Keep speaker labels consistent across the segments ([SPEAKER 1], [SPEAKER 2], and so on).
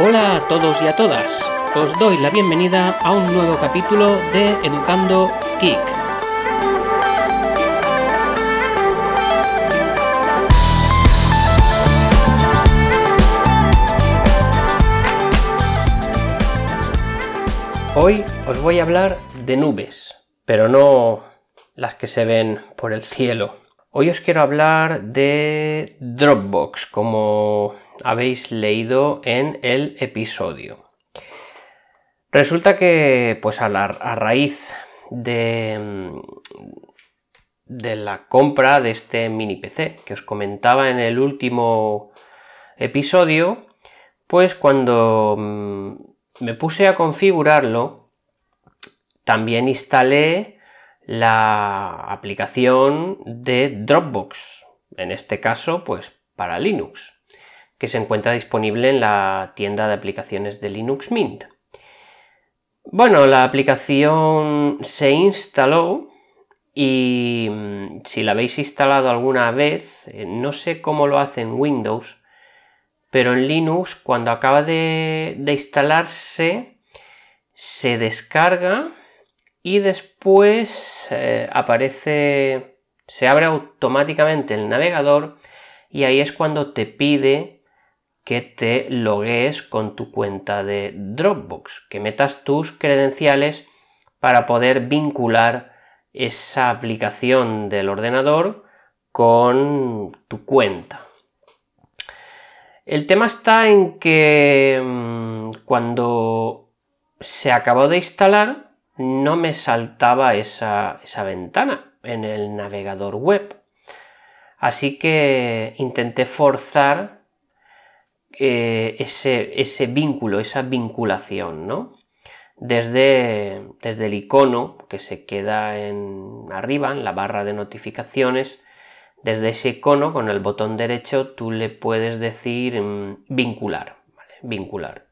[SPEAKER 1] Hola a todos y a todas. Os doy la bienvenida a un nuevo capítulo de Educando Geek. Hoy os voy a hablar de nubes, pero no las que se ven por el cielo. Hoy os quiero hablar de Dropbox, como habéis leído en el episodio. Resulta que, pues a, raíz de, de la compra de este mini PC que os comentaba en el último episodio, pues cuando mm, me puse a configurarlo, también instalé la aplicación de Dropbox, en este caso, pues para Linux que se encuentra disponible en la tienda de aplicaciones de Linux Mint. Bueno, la aplicación se instaló y mm, si la habéis instalado alguna vez, eh, no sé cómo lo hace en Windows, pero en Linux cuando acaba de, instalarse se descarga y después eh, aparece, se abre automáticamente el navegador y ahí es cuando te pide que te logues con tu cuenta de Dropbox, que metas tus credenciales para poder vincular esa aplicación del ordenador con tu cuenta. El tema está en que mm, cuando se acabó de instalar no me saltaba esa, esa ventana en el navegador web. Así que intenté forzar eh, ese, ese, vínculo, esa vinculación, ¿no? Desde, desde, el icono que se queda en arriba, en la barra de notificaciones, desde ese icono con el botón derecho tú le puedes decir mm, vincular, vincular.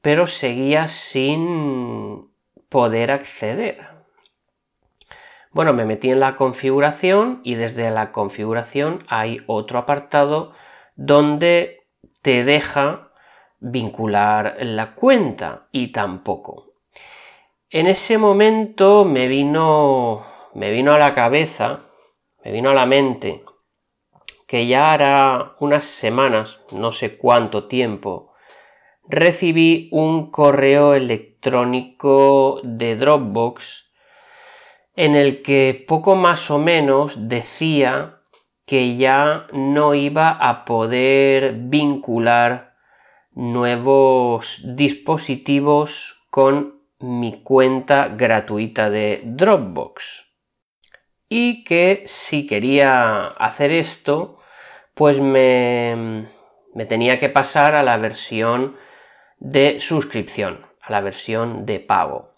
[SPEAKER 1] Pero seguía sin poder acceder. Bueno, me metí en la configuración y desde la configuración hay otro apartado donde te deja vincular la cuenta y tampoco. En ese momento me vino, me vino a la cabeza, me vino a la mente que ya hará unas semanas, no sé cuánto tiempo, recibí un correo electrónico de Dropbox en el que poco más o menos decía que ya no iba a poder vincular nuevos dispositivos con mi cuenta gratuita de Dropbox. Y que si quería hacer esto, pues me, me tenía que pasar a la versión de suscripción, a la versión de pago.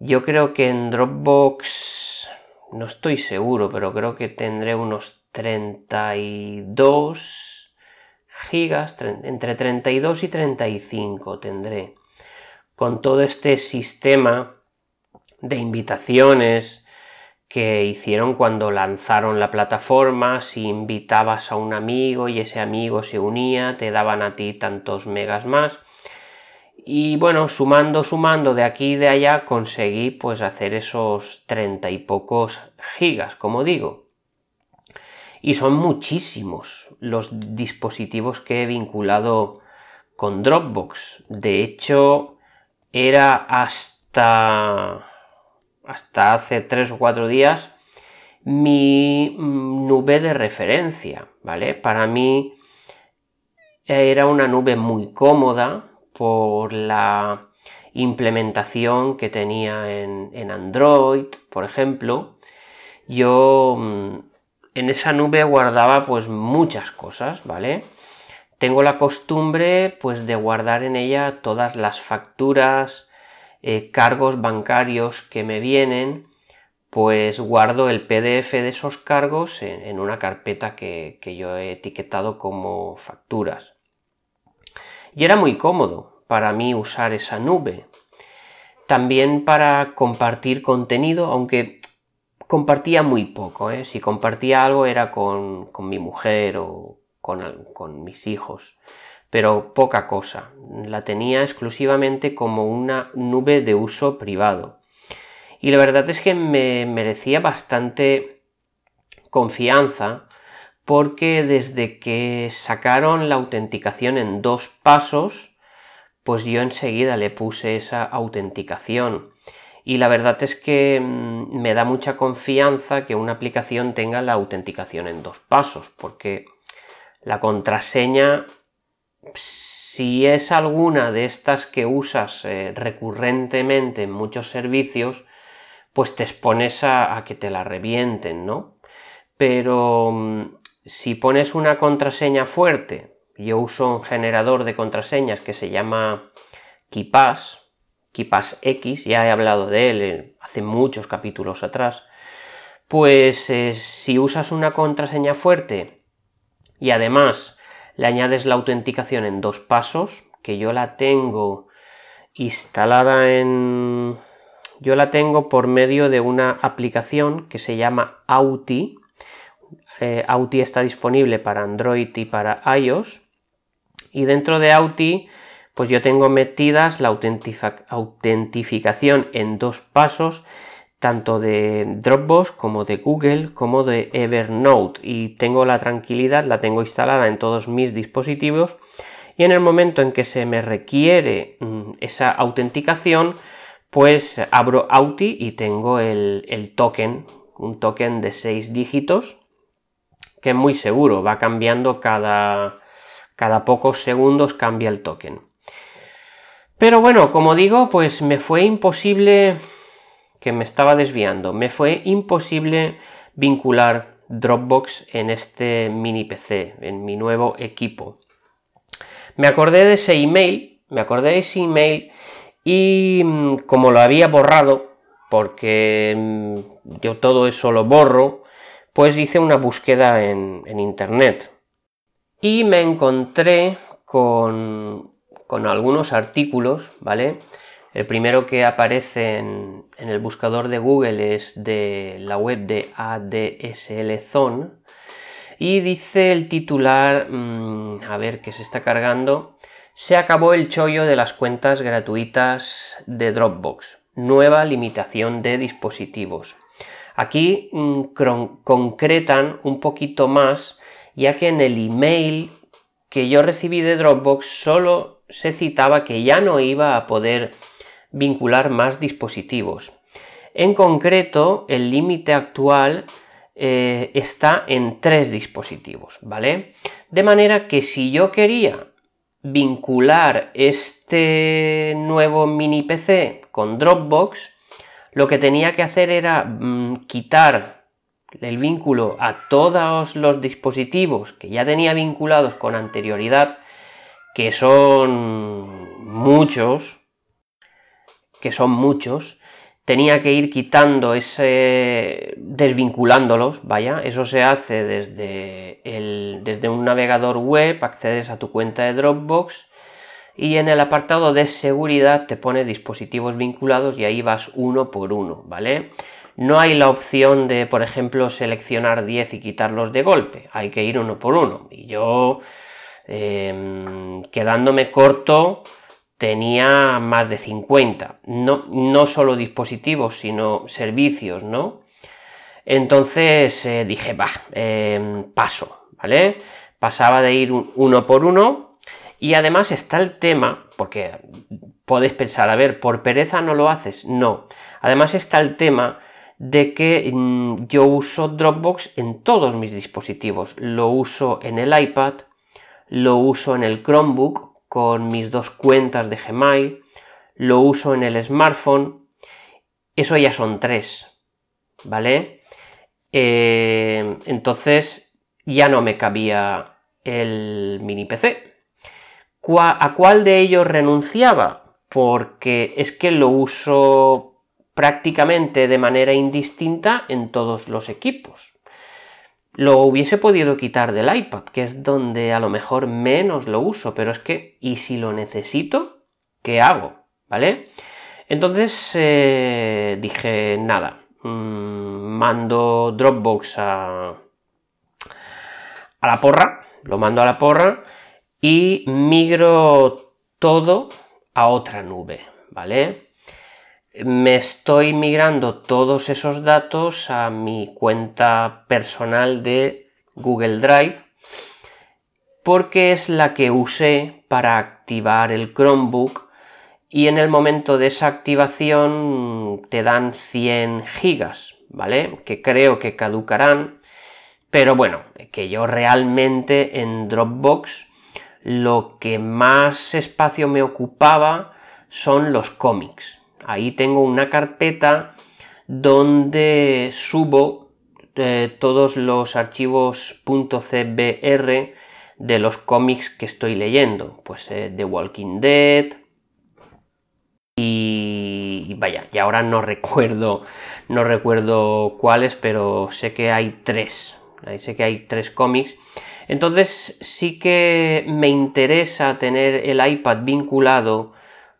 [SPEAKER 1] Yo creo que en Dropbox, no estoy seguro, pero creo que tendré unos 32 gigas, entre 32 y 35 tendré. Con todo este sistema de invitaciones que hicieron cuando lanzaron la plataforma, si invitabas a un amigo y ese amigo se unía, te daban a ti tantos megas más. Y bueno, sumando, sumando de aquí y de allá, conseguí pues hacer esos 30 y pocos gigas, como digo. Y son muchísimos los dispositivos que he vinculado con Dropbox. De hecho, era hasta, hasta hace 3 o 4 días mi mm, nube de referencia, ¿vale? Para mí era una nube muy cómoda por la implementación que tenía en, en Android, por ejemplo. Yo mm, en esa nube guardaba pues muchas cosas, ¿vale? Tengo la costumbre pues de guardar en ella todas las facturas, eh, cargos bancarios que me vienen, pues guardo el PDF de esos cargos en, una carpeta que, que yo he etiquetado como facturas. Y era muy cómodo para mí usar esa nube. También para compartir contenido, aunque compartía muy poco. ¿eh? Si compartía algo era con, mi mujer o con, con mis hijos. pero poca cosa. La tenía exclusivamente como una nube de uso privado. Y la verdad es que me merecía bastante confianza porque desde que sacaron la autenticación en dos pasos, pues yo enseguida le puse esa autenticación. Y la verdad es que mm, me da mucha confianza que una aplicación tenga la autenticación en dos pasos, porque la contraseña, si es alguna de estas que usas eh, recurrentemente en muchos servicios, pues te expones a, que te la revienten, ¿no? Pero mm, si pones una contraseña fuerte, yo uso un generador de contraseñas que se llama KeePass, KeePass X, ya he hablado de él hace muchos capítulos atrás, pues eh, si usas una contraseña fuerte y además le añades la autenticación en dos pasos, que yo la tengo instalada en... Yo la tengo por medio de una aplicación que se llama Auti. Eh, Auti está disponible para Android y para iOS. Y dentro de Auti, pues yo tengo metidas la autentificación en dos pasos tanto de Dropbox como de Google como de Evernote y tengo la tranquilidad, la tengo instalada en todos mis dispositivos y en el momento en que se me requiere mm, esa autenticación pues abro Auti y tengo el, token, un token de 6 dígitos que es muy seguro, va cambiando cada, cada pocos segundos cambia el token. Pero bueno, como digo, pues me fue imposible que me estaba desviando. Me fue imposible vincular Dropbox en este mini PC, en mi nuevo equipo. Me acordé de ese email, me acordé de ese email y mm, como lo había borrado, porque mm, yo todo eso lo borro, pues hice una búsqueda en, internet y me encontré con, con algunos artículos, ¿vale? El primero que aparece en, el buscador de Google es de la web de ADSL Zone y dice el titular, mm, a ver que se está cargando, se acabó el chollo de las cuentas gratuitas de Dropbox, nueva limitación de dispositivos. Aquí mm, concretan un poquito más, ya que en el email que yo recibí de Dropbox solo se citaba que ya no iba a poder vincular más dispositivos. En concreto, el límite actual eh, está en tres dispositivos, ¿vale? De manera que si yo quería vincular este nuevo mini PC con Dropbox, lo que tenía que hacer era mm, quitar el vínculo a todos los dispositivos que ya tenía vinculados con anterioridad, que son muchos, que son muchos, tenía que ir quitando ese, desvinculándolos, vaya, eso se hace desde, el, desde un navegador web, accedes a tu cuenta de Dropbox y en el apartado de seguridad te pone dispositivos vinculados y ahí vas uno por uno, ¿vale? No hay la opción de, por ejemplo, seleccionar 10 y quitarlos de golpe, hay que ir uno por uno. Y yo, em, quedándome corto, tenía más de 50, no, no solo dispositivos, sino servicios, ¿no? Entonces eh, dije, va, em, paso, ¿vale? Pasaba de ir uno por uno y además está el tema, porque podéis pensar, a ver, por pereza no lo haces, no. Además está el tema de que mm, yo uso Dropbox en todos mis dispositivos. Lo uso en el iPad, lo uso en el Chromebook con mis dos cuentas de Gmail, lo uso en el smartphone, eso ya son tres, ¿vale? Eh, entonces ya no me cabía el mini PC. ¿A cuál de ellos renunciaba? Porque es que lo uso prácticamente de manera indistinta en todos los equipos. Lo hubiese podido quitar del iPad, que es donde a lo mejor menos lo uso, pero es que, ¿y si lo necesito? ¿Qué hago? ¿Vale? Entonces eh, dije, nada, mm, mando Dropbox a, a la porra, lo mando a la porra y migro todo a otra nube, ¿vale? Me estoy migrando todos esos datos a mi cuenta personal de Google Drive porque es la que usé para activar el Chromebook y en el momento de esa activación te dan 100 gigas, ¿vale? Que creo que caducarán, pero bueno, que yo realmente en Dropbox lo que más espacio me ocupaba son los cómics. Ahí tengo una carpeta donde subo eh, todos los archivos .cbr de los cómics que estoy leyendo, pues eh, The Walking Dead y, vaya, y ahora no recuerdo, no recuerdo cuáles, pero sé que hay tres, sé que hay tres cómics. Entonces sí que me interesa tener el iPad vinculado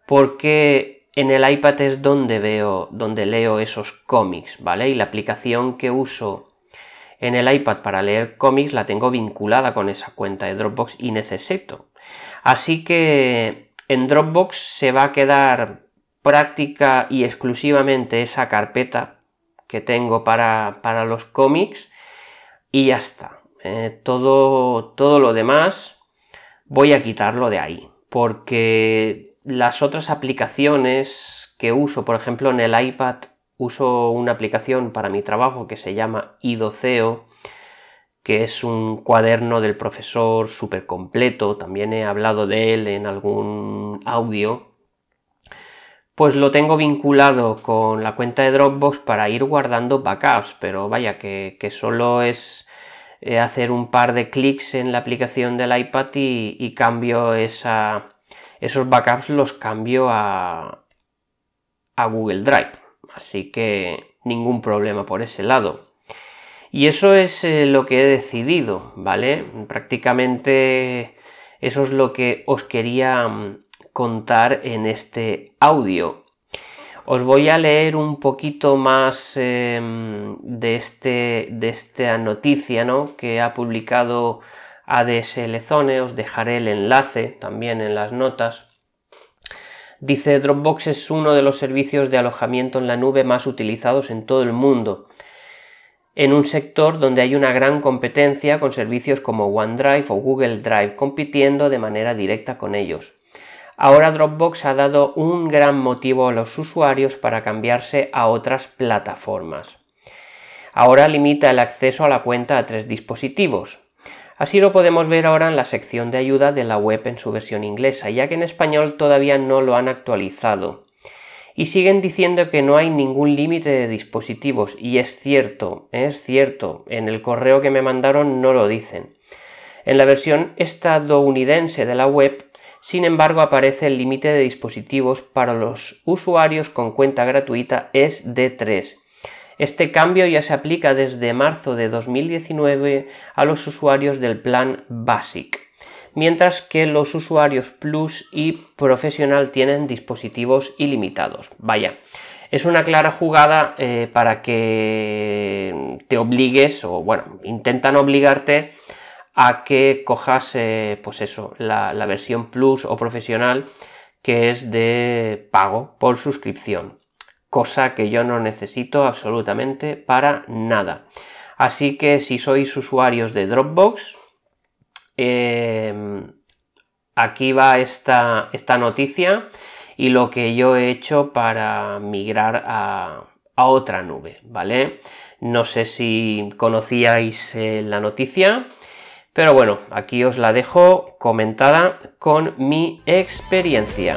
[SPEAKER 1] porque en el iPad es donde veo, donde leo esos cómics, ¿vale? Y la aplicación que uso en el iPad para leer cómics la tengo vinculada con esa cuenta de Dropbox y necesito. Así que en Dropbox se va a quedar práctica y exclusivamente esa carpeta que tengo para, para los cómics y ya está. Eh, todo, todo lo demás voy a quitarlo de ahí porque las otras aplicaciones que uso, por ejemplo en el iPad uso una aplicación para mi trabajo que se llama idoceo, que es un cuaderno del profesor súper completo, también he hablado de él en algún audio, pues lo tengo vinculado con la cuenta de Dropbox para ir guardando backups, pero vaya que, solo es eh, hacer un par de clics en la aplicación del iPad y, cambio esa, esos backups los cambio a, a Google Drive así que ningún problema por ese lado. Y eso es eh, lo que he decidido, ¿vale? Prácticamente eso es lo que os quería mm, contar en este audio. Os voy a leer un poquito más em, de, este, de esta noticia ¿no? que ha publicado ADSL Zone, os dejaré el enlace también en las notas. Dice Dropbox es uno de los servicios de alojamiento en la nube más utilizados en todo el mundo, en un sector donde hay una gran competencia con servicios como OneDrive o Google Drive compitiendo de manera directa con ellos. Ahora Dropbox ha dado un gran motivo a los usuarios para cambiarse a otras plataformas. Ahora limita el acceso a la cuenta a tres dispositivos, Así lo podemos ver ahora en la sección de ayuda de la web en su versión inglesa, ya que en español todavía no lo han actualizado. Y siguen diciendo que no hay ningún límite de dispositivos, y es cierto, es cierto, en el correo que me mandaron no lo dicen. En la versión estadounidense de la web, sin embargo, aparece el límite de dispositivos para los usuarios con cuenta gratuita es de 3 este cambio ya se aplica desde marzo de 2019 a los usuarios del plan Basic, mientras que los usuarios Plus y Profesional tienen dispositivos ilimitados. Vaya, es una clara jugada eh, para que te obligues, o bueno, intentan obligarte a que cojas, eh, pues eso, la, la versión Plus o Profesional que es de pago por suscripción cosa que yo no necesito absolutamente para nada. Así que si sois usuarios de Dropbox, em, aquí va esta, esta, noticia y lo que yo he hecho para migrar a, otra nube, ¿vale? No sé si conocíais eh, la noticia, pero bueno, aquí os la dejo comentada con mi experiencia.